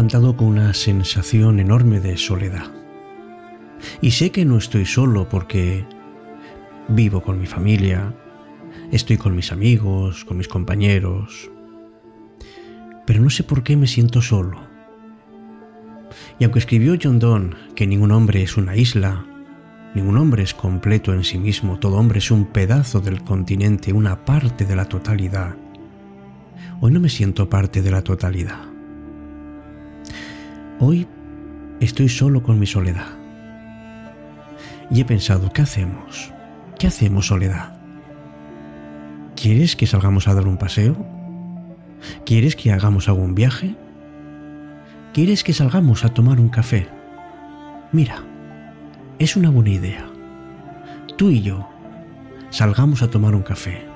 levantado con una sensación enorme de soledad. Y sé que no estoy solo porque vivo con mi familia, estoy con mis amigos, con mis compañeros, pero no sé por qué me siento solo. Y aunque escribió John Donne que ningún hombre es una isla, ningún hombre es completo en sí mismo, todo hombre es un pedazo del continente, una parte de la totalidad, hoy no me siento parte de la totalidad. Hoy estoy solo con mi soledad. Y he pensado, ¿qué hacemos? ¿Qué hacemos, soledad? ¿Quieres que salgamos a dar un paseo? ¿Quieres que hagamos algún viaje? ¿Quieres que salgamos a tomar un café? Mira, es una buena idea. Tú y yo salgamos a tomar un café.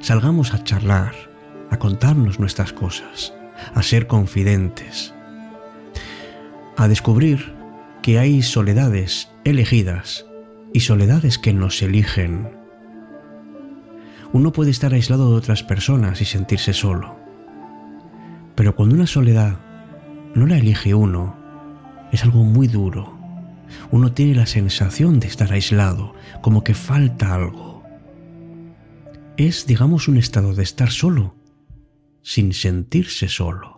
Salgamos a charlar, a contarnos nuestras cosas, a ser confidentes, a descubrir que hay soledades elegidas y soledades que nos eligen. Uno puede estar aislado de otras personas y sentirse solo, pero cuando una soledad no la elige uno, es algo muy duro. Uno tiene la sensación de estar aislado, como que falta algo. Es, digamos, un estado de estar solo, sin sentirse solo.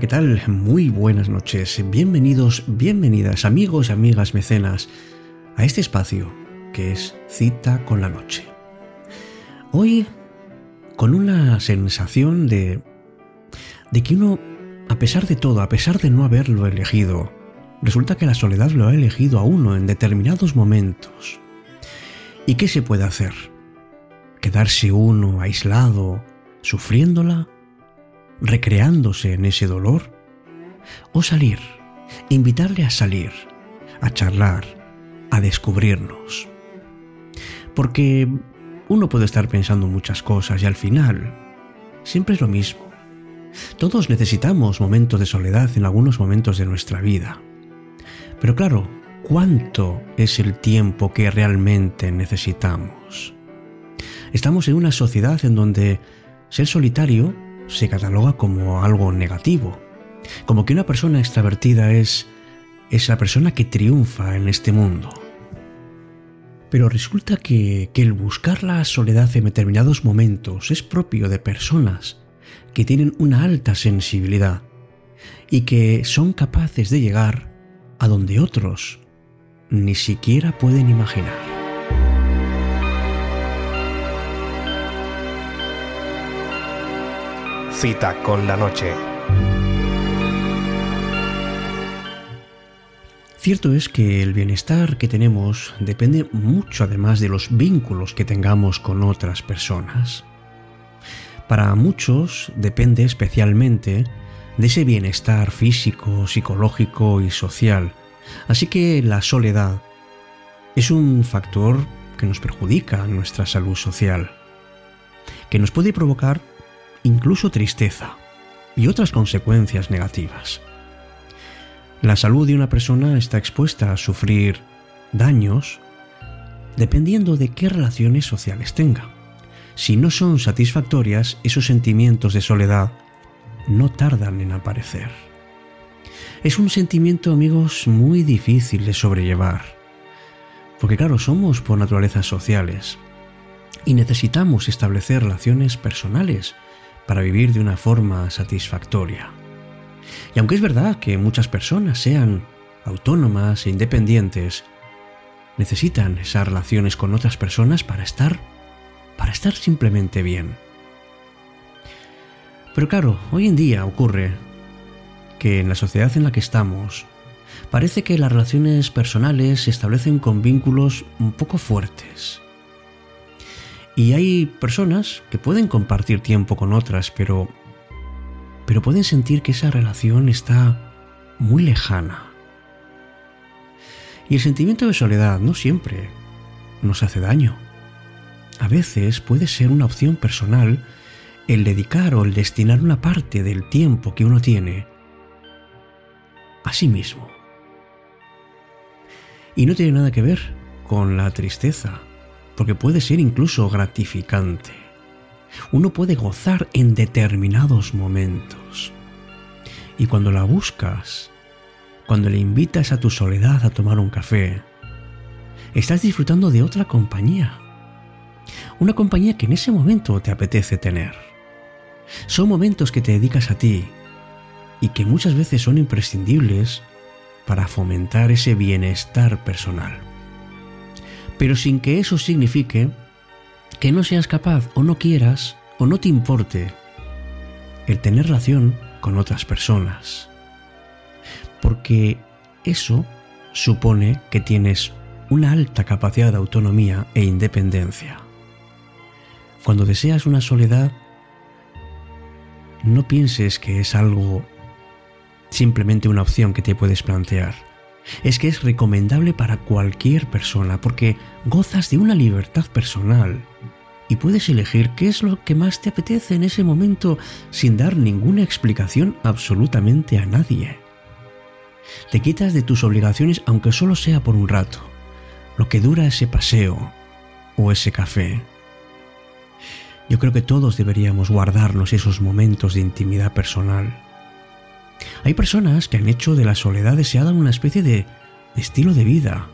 ¿Qué tal? Muy buenas noches. Bienvenidos, bienvenidas, amigos y amigas mecenas, a este espacio que es Cita con la Noche. Hoy, con una sensación de, de que uno, a pesar de todo, a pesar de no haberlo elegido, resulta que la soledad lo ha elegido a uno en determinados momentos. ¿Y qué se puede hacer? ¿Quedarse uno aislado, sufriéndola? Recreándose en ese dolor? ¿O salir, invitarle a salir, a charlar, a descubrirnos? Porque uno puede estar pensando muchas cosas y al final siempre es lo mismo. Todos necesitamos momentos de soledad en algunos momentos de nuestra vida. Pero claro, ¿cuánto es el tiempo que realmente necesitamos? Estamos en una sociedad en donde ser solitario se cataloga como algo negativo, como que una persona extravertida es, es la persona que triunfa en este mundo. Pero resulta que, que el buscar la soledad en determinados momentos es propio de personas que tienen una alta sensibilidad y que son capaces de llegar a donde otros ni siquiera pueden imaginar. Cita con la noche. Cierto es que el bienestar que tenemos depende mucho además de los vínculos que tengamos con otras personas. Para muchos depende especialmente de ese bienestar físico, psicológico y social. Así que la soledad es un factor que nos perjudica nuestra salud social, que nos puede provocar incluso tristeza y otras consecuencias negativas. La salud de una persona está expuesta a sufrir daños dependiendo de qué relaciones sociales tenga. Si no son satisfactorias, esos sentimientos de soledad no tardan en aparecer. Es un sentimiento, amigos, muy difícil de sobrellevar. Porque claro, somos por naturaleza sociales y necesitamos establecer relaciones personales para vivir de una forma satisfactoria. Y aunque es verdad que muchas personas sean autónomas e independientes, necesitan esas relaciones con otras personas para estar para estar simplemente bien. Pero claro, hoy en día ocurre que en la sociedad en la que estamos parece que las relaciones personales se establecen con vínculos un poco fuertes y hay personas que pueden compartir tiempo con otras, pero pero pueden sentir que esa relación está muy lejana. Y el sentimiento de soledad no siempre nos hace daño. A veces puede ser una opción personal el dedicar o el destinar una parte del tiempo que uno tiene a sí mismo. Y no tiene nada que ver con la tristeza, porque puede ser incluso gratificante. Uno puede gozar en determinados momentos. Y cuando la buscas, cuando le invitas a tu soledad a tomar un café, estás disfrutando de otra compañía. Una compañía que en ese momento te apetece tener. Son momentos que te dedicas a ti y que muchas veces son imprescindibles para fomentar ese bienestar personal. Pero sin que eso signifique que no seas capaz o no quieras o no te importe el tener relación con otras personas. Porque eso supone que tienes una alta capacidad de autonomía e independencia. Cuando deseas una soledad, no pienses que es algo simplemente una opción que te puedes plantear. Es que es recomendable para cualquier persona porque gozas de una libertad personal y puedes elegir qué es lo que más te apetece en ese momento sin dar ninguna explicación absolutamente a nadie. Te quitas de tus obligaciones aunque solo sea por un rato, lo que dura ese paseo o ese café. Yo creo que todos deberíamos guardarnos esos momentos de intimidad personal. Hay personas que han hecho de la soledad deseada una especie de, estilo de vida,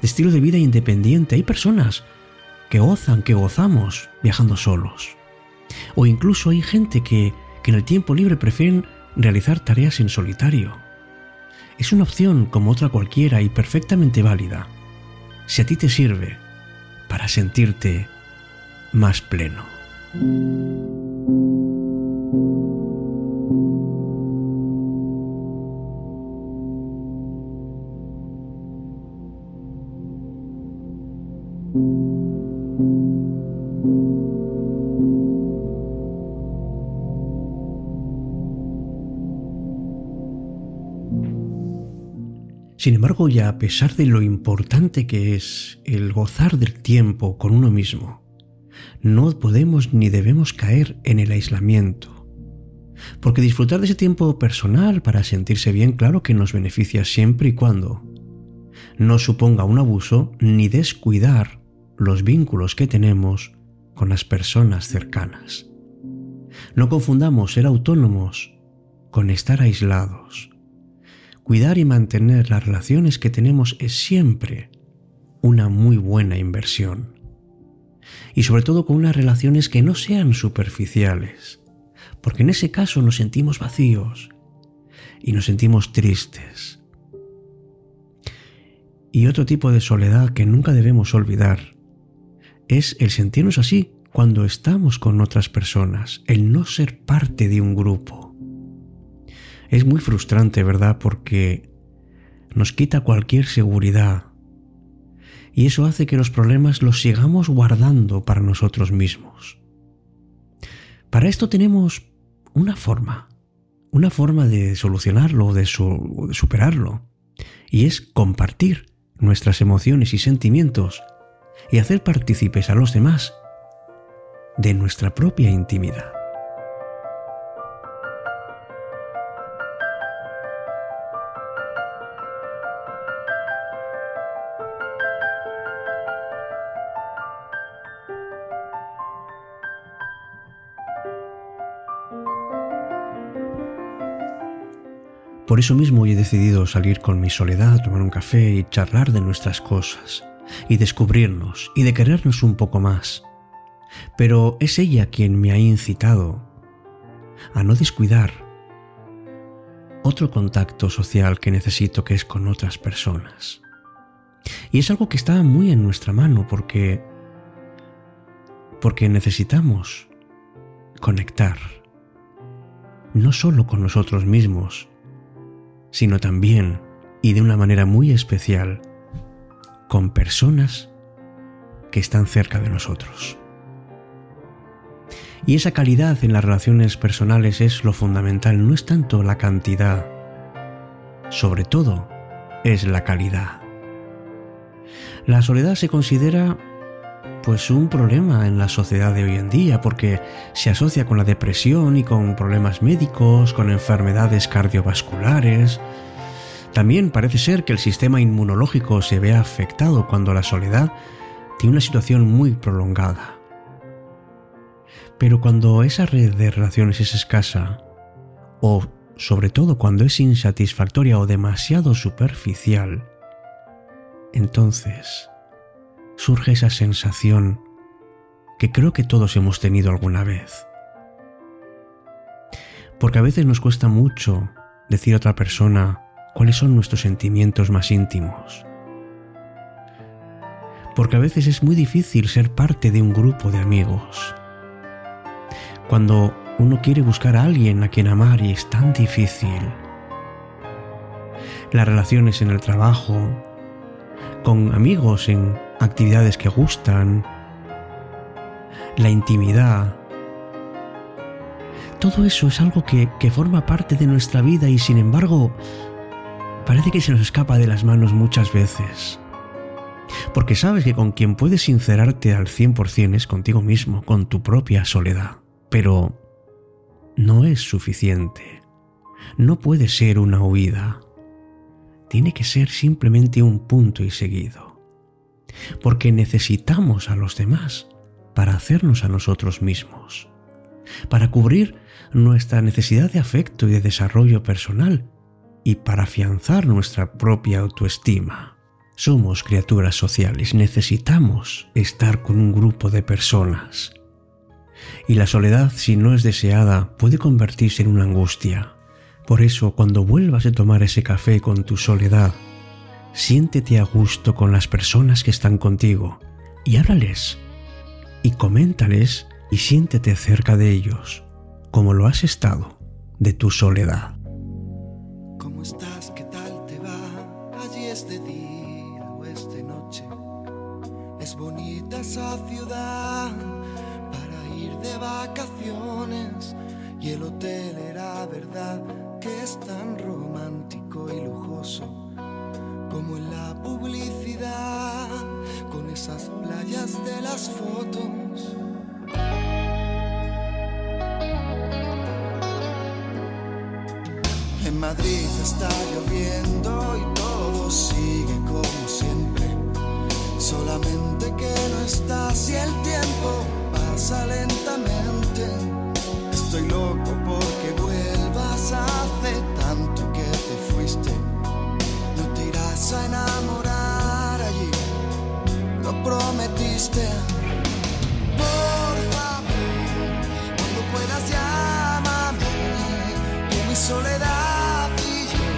de estilo de vida independiente. Hay personas que gozan, que gozamos viajando solos. O incluso hay gente que, que en el tiempo libre prefieren realizar tareas en solitario. Es una opción como otra cualquiera y perfectamente válida, si a ti te sirve para sentirte más pleno. Sin embargo, ya a pesar de lo importante que es el gozar del tiempo con uno mismo, no podemos ni debemos caer en el aislamiento. Porque disfrutar de ese tiempo personal para sentirse bien, claro que nos beneficia siempre y cuando no suponga un abuso ni descuidar los vínculos que tenemos con las personas cercanas. No confundamos ser autónomos con estar aislados. Cuidar y mantener las relaciones que tenemos es siempre una muy buena inversión y sobre todo con unas relaciones que no sean superficiales, porque en ese caso nos sentimos vacíos y nos sentimos tristes. Y otro tipo de soledad que nunca debemos olvidar es el sentirnos así cuando estamos con otras personas, el no ser parte de un grupo. Es muy frustrante, ¿verdad? Porque nos quita cualquier seguridad, y eso hace que los problemas los sigamos guardando para nosotros mismos. Para esto tenemos una forma, una forma de solucionarlo, de, de superarlo, y es compartir nuestras emociones y sentimientos y hacer partícipes a los demás de nuestra propia intimidad. Por eso mismo he decidido salir con mi soledad, tomar un café y charlar de nuestras cosas, y descubrirnos, y de querernos un poco más. Pero es ella quien me ha incitado a no descuidar otro contacto social que necesito que es con otras personas. Y es algo que está muy en nuestra mano porque porque necesitamos conectar no solo con nosotros mismos, sino también, y de una manera muy especial, con personas que están cerca de nosotros. Y esa calidad en las relaciones personales es lo fundamental, no es tanto la cantidad, sobre todo es la calidad. La soledad se considera pues un problema en la sociedad de hoy en día porque se asocia con la depresión y con problemas médicos, con enfermedades cardiovasculares. También parece ser que el sistema inmunológico se ve afectado cuando la soledad tiene una situación muy prolongada. Pero cuando esa red de relaciones es escasa, o sobre todo cuando es insatisfactoria o demasiado superficial, entonces surge esa sensación que creo que todos hemos tenido alguna vez. Porque a veces nos cuesta mucho decir a otra persona cuáles son nuestros sentimientos más íntimos. Porque a veces es muy difícil ser parte de un grupo de amigos. Cuando uno quiere buscar a alguien a quien amar y es tan difícil. Las relaciones en el trabajo, con amigos en actividades que gustan, la intimidad. Todo eso es algo que, que, forma parte de nuestra vida y sin embargo parece que se nos escapa de las manos muchas veces. Porque sabes que con quien puedes sincerarte al 100% es contigo mismo, con tu propia soledad. Pero no es suficiente. No puede ser una huida. Tiene que ser simplemente un punto y seguido porque necesitamos a los demás para hacernos a nosotros mismos, para cubrir nuestra necesidad de afecto y de desarrollo personal y para afianzar nuestra propia autoestima. Somos criaturas sociales, necesitamos estar con un grupo de personas. Y la soledad, si no es deseada, puede convertirse en una angustia. Por eso, cuando vuelvas a tomar ese café con tu soledad, siéntete a gusto con las personas que están contigo y háblales y coméntales y siéntete cerca de ellos, como lo has estado de tu soledad. ¿Cómo estás? ¿Qué tal te va? Allí es de día o es de noche. Es bonita esa ciudad para ir de vacaciones y el hotel era verdad que es tan esas playas de las fotos. En Madrid está lloviendo y todo sigue como siempre. Solamente que no estás y el tiempo pasa lentamente. Estoy loco porque vuelvas hace tanto que te fuiste a enamorar allí, lo prometiste. Por favor, cuando puedas llámame, que mi soledad y yo,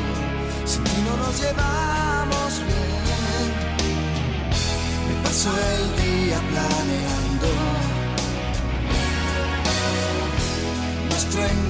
si no nos llevamos bien, me paso el día planeando nuestro encuentro